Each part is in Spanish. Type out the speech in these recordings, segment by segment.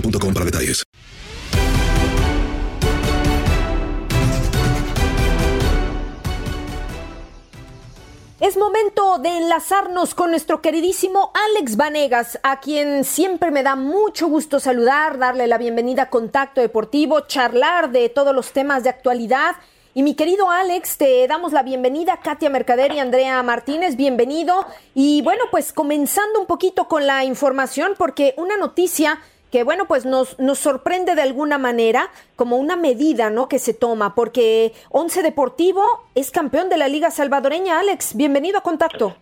para detalles. Es momento de enlazarnos con nuestro queridísimo Alex Vanegas, a quien siempre me da mucho gusto saludar, darle la bienvenida a Contacto Deportivo, charlar de todos los temas de actualidad. Y mi querido Alex, te damos la bienvenida, Katia Mercader y Andrea Martínez, bienvenido. Y bueno, pues comenzando un poquito con la información, porque una noticia que bueno, pues nos, nos sorprende de alguna manera como una medida, ¿no? Que se toma, porque Once Deportivo es campeón de la Liga Salvadoreña. Alex, bienvenido a Contacto.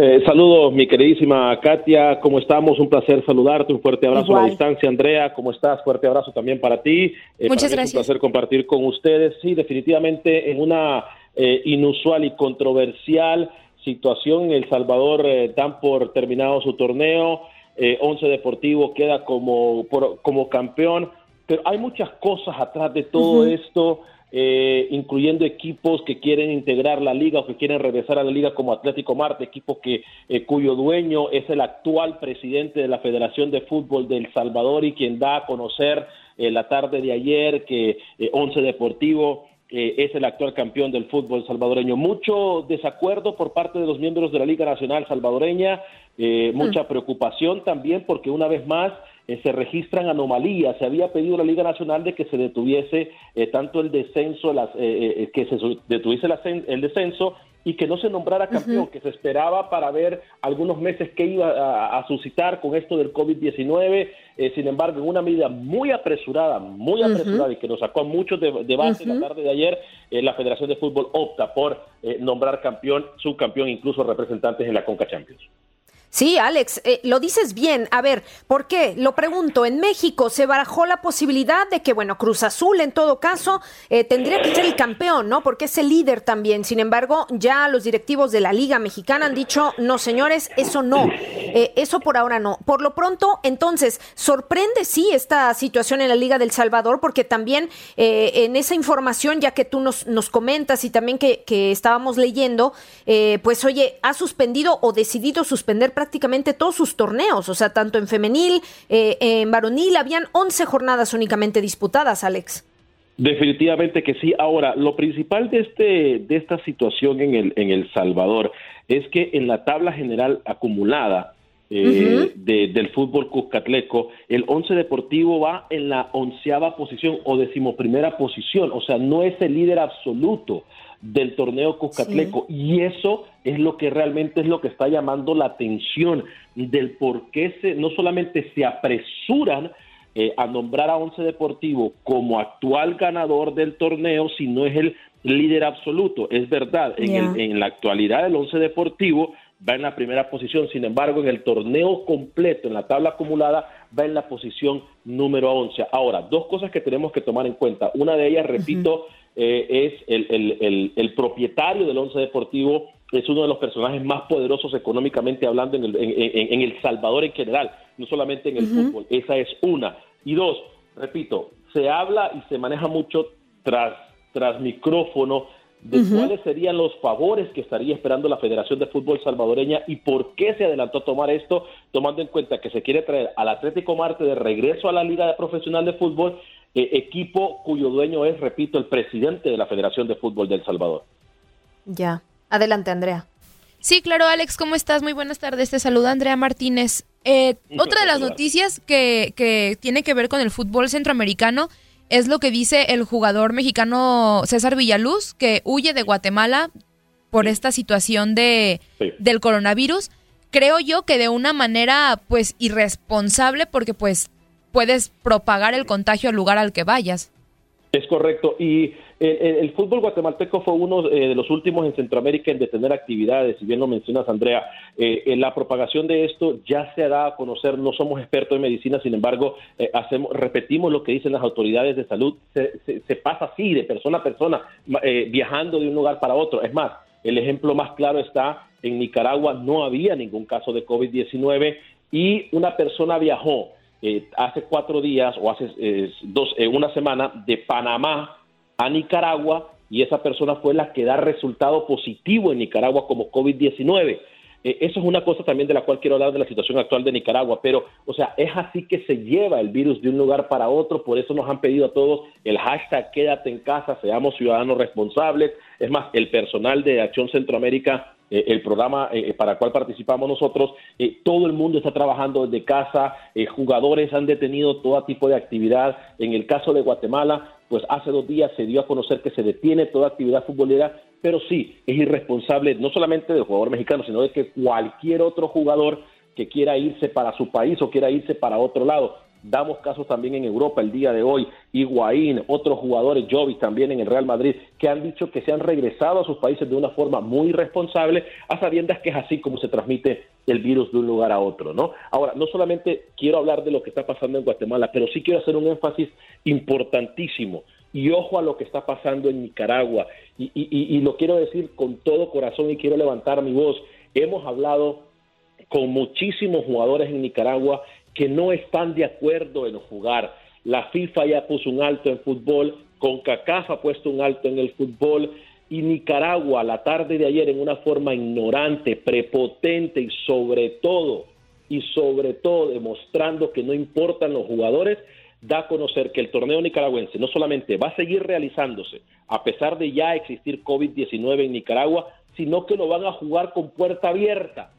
Eh, saludos, mi queridísima Katia, ¿cómo estamos? Un placer saludarte, un fuerte abrazo a la distancia. Andrea, ¿cómo estás? Fuerte abrazo también para ti. Eh, Muchas para mí Es gracias. un placer compartir con ustedes. Sí, definitivamente en una eh, inusual y controversial situación, El Salvador eh, dan por terminado su torneo, eh, Once Deportivo queda como, por- como campeón, pero hay muchas cosas atrás de todo esto, eh, incluyendo equipos que quieren integrar la liga o que quieren regresar a la liga como Atlético Marte, equipo que eh, cuyo dueño es el actual presidente de la Federación de Fútbol de El Salvador y quien da a conocer eh, la tarde de ayer que eh, Once Deportivo es el actual campeón del fútbol salvadoreño. Mucho desacuerdo por parte de los miembros de la Liga Nacional Salvadoreña, eh, mucha preocupación también porque una vez más eh, se registran anomalías. Se había pedido a la Liga Nacional de que se detuviese eh, tanto el descenso, las, eh, que se detuviese el, ascen- el descenso y que no se nombrara campeón, que se esperaba para ver algunos meses qué iba a, a suscitar con esto del COVID-19. Eh, sin embargo, en una medida muy apresurada, muy apresurada y que nos sacó a muchos de, debate la tarde de ayer, eh, la Federación de Fútbol opta por eh, nombrar campeón, subcampeón, incluso representantes en la Conca Champions. Sí, Alex, eh, lo dices bien. A ver, ¿por qué? Lo pregunto. En México se barajó la posibilidad de que, bueno, Cruz Azul en todo caso eh, tendría que ser el campeón, ¿no? Porque es el líder también. Sin embargo, ya los directivos de la Liga Mexicana han dicho, no, señores, eso no. Eh, eso por ahora no. Por lo pronto, entonces, sorprende sí esta situación en la Liga del Salvador, porque también eh, en esa información, ya que tú nos, nos comentas y también que, que estábamos leyendo, eh, pues oye, ha suspendido o decidido suspender prácticamente todos sus torneos, o sea, tanto en femenil, eh, en varonil, habían 11 jornadas únicamente disputadas, Alex. Definitivamente que sí. Ahora, lo principal de este de esta situación en el en el Salvador es que en la tabla general acumulada eh, de- del fútbol cuscatleco, el Once Deportivo va en la onceava posición o decimoprimera posición, o sea, no es el líder absoluto del torneo cuscatleco y eso es lo que realmente es lo que está llamando la atención del por qué se, no solamente se apresuran eh, a nombrar a Once Deportivo como actual ganador del torneo, sino es el líder absoluto. Es verdad, en, el- en la actualidad el Once Deportivo va en la primera posición, sin embargo en el torneo completo, en la tabla acumulada, va en la posición número 11. Ahora, dos cosas que tenemos que tomar en cuenta. Una de ellas, repito, eh, es el, el- el- el propietario del Once Deportivo, es uno de los personajes más poderosos económicamente hablando en el, en- en- en El Salvador en general, no solamente en el fútbol. Esa es una. Y dos, repito, se habla y se maneja mucho tras, tras micrófono de cuáles serían los favores que estaría esperando la Federación de Fútbol salvadoreña y por qué se adelantó a tomar esto, tomando en cuenta que se quiere traer al Atlético Marte de regreso a la Liga Profesional de Fútbol, eh, equipo cuyo dueño es, repito, el presidente de la Federación de Fútbol del Salvador. Ya. Adelante, Andrea. Sí, claro, Alex, ¿cómo estás? Muy buenas tardes. Te saluda Andrea Martínez. Eh, otra de las noticias que, que tiene que ver con el fútbol centroamericano es lo que dice el jugador mexicano César Villaluz, que huye de Guatemala por esta situación de, Sí. del coronavirus. Creo yo que de una manera pues irresponsable porque pues puedes propagar el contagio al lugar al que vayas. Es correcto. Y el, el- el fútbol guatemalteco fue uno eh, de los últimos en Centroamérica en detener actividades, si bien lo mencionas, Andrea. Eh, eh, la propagación de esto ya se da a conocer, no somos expertos en medicina, sin embargo, eh, hacemos, repetimos lo que dicen las autoridades de salud. Se, se- se pasa así, de persona a persona, eh, viajando de un lugar para otro. Es más, el ejemplo más claro está en Nicaragua, no había ningún caso de COVID-19 y una persona viajó eh, hace cuatro días o hace eh, dos, eh, una semana de Panamá a Nicaragua y esa persona fue la que da resultado positivo en Nicaragua como COVID-19. Eh, eso es una cosa también de la cual quiero hablar de la situación actual de Nicaragua, pero, o sea, es así que se lleva el virus de un lugar para otro, por eso nos han pedido a todos el hashtag quédate en casa, seamos ciudadanos responsables. Es más, el personal de Acción Centroamérica eh, el programa eh, para el cual participamos nosotros, eh, todo el mundo está trabajando desde casa, eh, jugadores han detenido todo tipo de actividad. En el caso de Guatemala, pues hace dos días se dio a conocer que se detiene toda actividad futbolera, pero sí, es irresponsable no solamente del jugador mexicano, sino de que cualquier otro jugador que quiera irse para su país o quiera irse para otro lado. Damos casos también en Europa el día de hoy, Higuaín, otros jugadores, Jovis también en el Real Madrid, que han dicho que se han regresado a sus países de una forma muy irresponsable, a sabiendas que es así como se transmite el virus de un lugar a otro, ¿no? Ahora, no solamente quiero hablar de lo que está pasando en Guatemala, pero sí quiero hacer un énfasis importantísimo. Y ojo a lo que está pasando en Nicaragua. Y- y- y lo quiero decir con todo corazón y quiero levantar mi voz. Hemos hablado con muchísimos jugadores en Nicaragua que no están de acuerdo en jugar. La FIFA ya puso un alto en fútbol, CONCACAF ha puesto un alto en el fútbol y Nicaragua la tarde de ayer en una forma ignorante, prepotente y sobre todo, y sobre todo demostrando que no importan los jugadores, da a conocer que el torneo nicaragüense no solamente va a seguir realizándose a pesar de ya existir COVID-19 en Nicaragua, sino que lo van a jugar con puerta abierta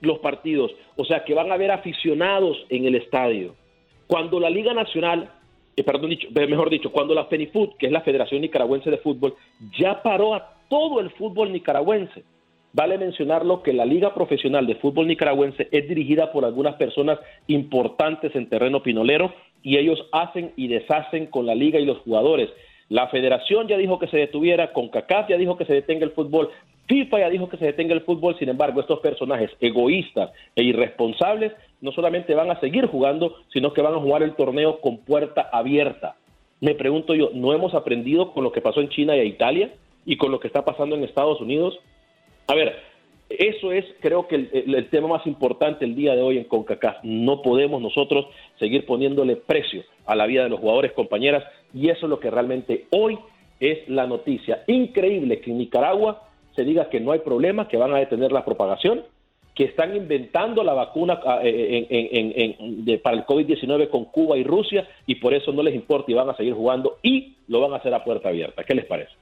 los partidos, o sea que van a haber aficionados en el estadio. Cuando la Liga Nacional, eh, perdón dicho, eh, mejor dicho, cuando la FENIFUT, que es la Federación Nicaragüense de Fútbol, ya paró a todo el fútbol nicaragüense. Vale mencionarlo que la Liga Profesional de Fútbol Nicaragüense es dirigida por algunas personas importantes en terreno pinolero y ellos hacen y deshacen con la liga y los jugadores. La federación ya dijo que se detuviera, CONCACAF ya dijo que se detenga el fútbol, FIFA ya dijo que se detenga el fútbol, sin embargo, estos personajes egoístas e irresponsables no solamente van a seguir jugando, sino que van a jugar el torneo con puerta abierta. Me pregunto yo, ¿no hemos aprendido con lo que pasó en China y en Italia y con lo que está pasando en Estados Unidos? A ver, eso es creo que el, tema más importante el día de hoy en CONCACAF. No podemos nosotros seguir poniéndole precio a la vida de los jugadores, compañeras, y eso es lo que realmente hoy es la noticia. Increíble que en Nicaragua se diga que no hay problema, que van a detener la propagación, que están inventando la vacuna ah, eh, de- para el COVID-19 con Cuba y Rusia y por eso no les importa y van a seguir jugando y lo van a hacer a puerta abierta. ¿Qué les parece?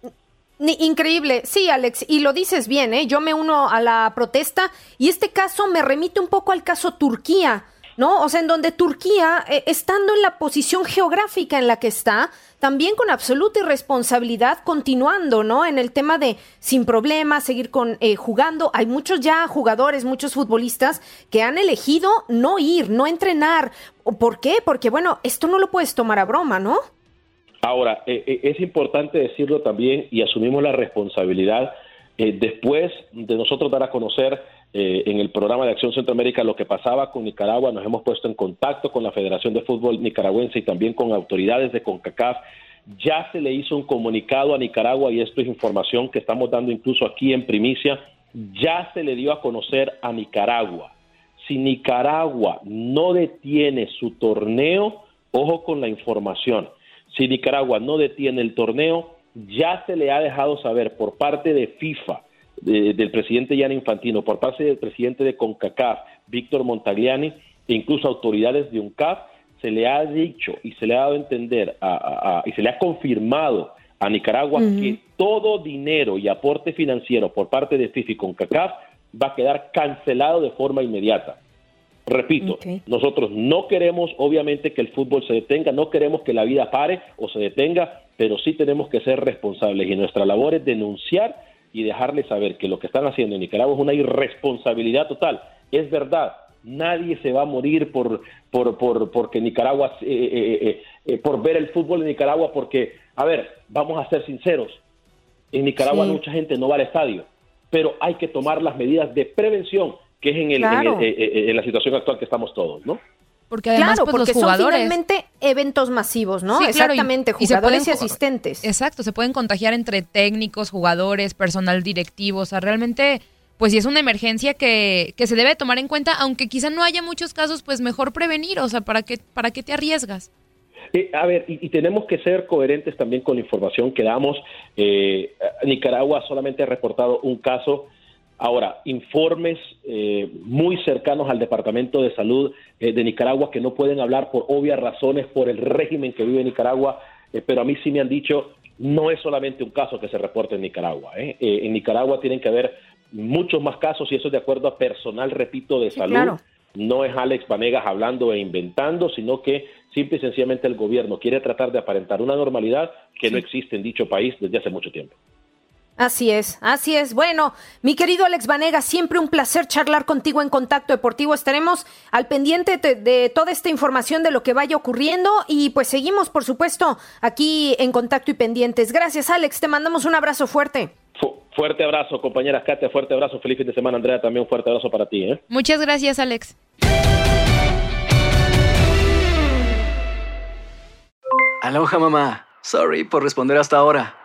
increíble, sí, Alex, y lo dices bien, ¿eh? yo me uno a la protesta y este caso me remite un poco al caso Turquía, ¿no? O sea, en donde Turquía, eh, estando en la posición geográfica en la que está, también con absoluta irresponsabilidad, continuando, ¿no? En el tema de sin problemas, seguir con eh, jugando. Hay muchos ya jugadores, muchos futbolistas que han elegido no ir, no entrenar. ¿Por qué? Porque, bueno, esto no lo puedes tomar a broma, ¿no? Ahora, eh, eh, es importante decirlo también y asumimos la responsabilidad después de nosotros dar a conocer en el programa de Acción Centroamérica lo que pasaba con Nicaragua, nos hemos puesto en contacto con la Federación de Fútbol Nicaragüense y también con autoridades de CONCACAF. Ya se le hizo un comunicado a Nicaragua y esto es información que estamos dando incluso aquí en primicia. Ya se le dio a conocer a Nicaragua. Si Nicaragua no detiene su torneo, ojo con la información. Si Nicaragua no detiene el torneo, ya se le ha dejado saber por parte de FIFA, del presidente Jan Infantino, por parte del presidente de CONCACAF, Víctor Montagliani, e incluso autoridades de UNCAF, se le ha dicho y se le ha dado a entender y se le ha confirmado a Nicaragua que todo dinero y aporte financiero por parte de FIFA y CONCACAF va a quedar cancelado de forma inmediata. Repito, nosotros no queremos obviamente que el fútbol se detenga, no queremos que la vida pare o se detenga, pero sí tenemos que ser responsables y nuestra labor es denunciar y dejarles saber que lo que están haciendo en Nicaragua es una irresponsabilidad total. Es verdad, nadie se va a morir por, por, por porque Nicaragua, eh, eh, eh, por ver el fútbol en Nicaragua, porque, a ver, vamos a ser sinceros, en Nicaragua mucha gente no va al estadio, pero hay que tomar las medidas de prevención, que es en, el, en, la situación actual que estamos todos, ¿no? Porque además, claro, pues, porque los jugadores... son finalmente eventos masivos, ¿no? Exactamente, jugadores y, asistentes. Exacto, se pueden contagiar entre técnicos, jugadores, personal directivo, o sea, realmente, pues si es una emergencia que, que se debe tomar en cuenta, aunque quizá no haya muchos casos, pues mejor prevenir, o sea, ¿para qué, para qué te arriesgas? Eh, a ver, y, tenemos que ser coherentes también con la información que damos. Eh, Nicaragua solamente ha reportado un caso Ahora, informes eh, muy cercanos al Departamento de Salud eh, de Nicaragua que no pueden hablar por obvias razones por el régimen que vive Nicaragua, eh, pero a mí sí me han dicho, no es solamente un caso que se reporta en Nicaragua. en Nicaragua tienen que haber muchos más casos y eso es de acuerdo a personal, repito, de salud. No es Alex Vanegas hablando e inventando, sino que simple y sencillamente el gobierno quiere tratar de aparentar una normalidad que no existe en dicho país desde hace mucho tiempo. Así es, así es. Bueno, mi querido Alex Vanega, siempre un placer charlar contigo en Contacto Deportivo. Estaremos al pendiente de, toda esta información de lo que vaya ocurriendo y pues seguimos, por supuesto, aquí en Contacto y pendientes. Gracias, Alex. Te mandamos un abrazo fuerte. fuerte abrazo, compañera Katia. Fuerte abrazo. Feliz fin de semana, Andrea. También un fuerte abrazo para ti. ¿eh? Muchas gracias, Alex. Aloha, mamá. Sorry por responder hasta ahora.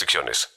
restricciones.